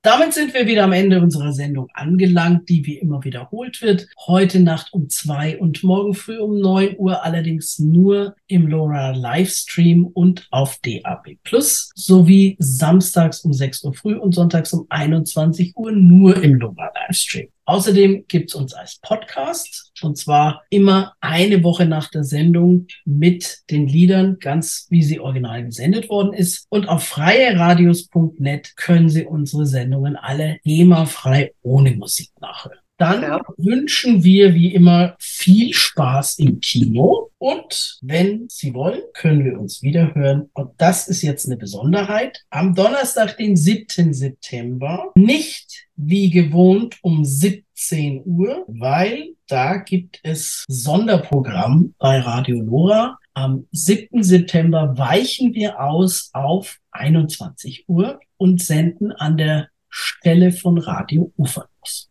Damit sind wir wieder am Ende unserer Sendung angelangt, die wie immer wiederholt wird. Heute Nacht um zwei und morgen früh um neun Uhr allerdings nur im LoRa Livestream und auf DAB Plus sowie samstags um sechs Uhr früh und sonntags um 21 Uhr nur im LoRa Livestream. Außerdem gibt's uns als Podcast und zwar immer eine Woche nach der Sendung mit den Liedern, ganz wie sie original gesendet worden ist. Und auf freieradios.net können Sie unsere Sendungen alle GEMA-frei ohne Musik nachhören. Dann ja. wünschen wir wie immer viel Spaß im Kino. Und wenn Sie wollen, können wir uns wieder hören. Und das ist jetzt eine Besonderheit. Am Donnerstag, den 7. September, nicht wie gewohnt um 17 Uhr, weil da gibt es Sonderprogramm bei Radio Lora. Am 7. September weichen wir aus auf 21 Uhr und senden an der Stelle von Radio Uferlos.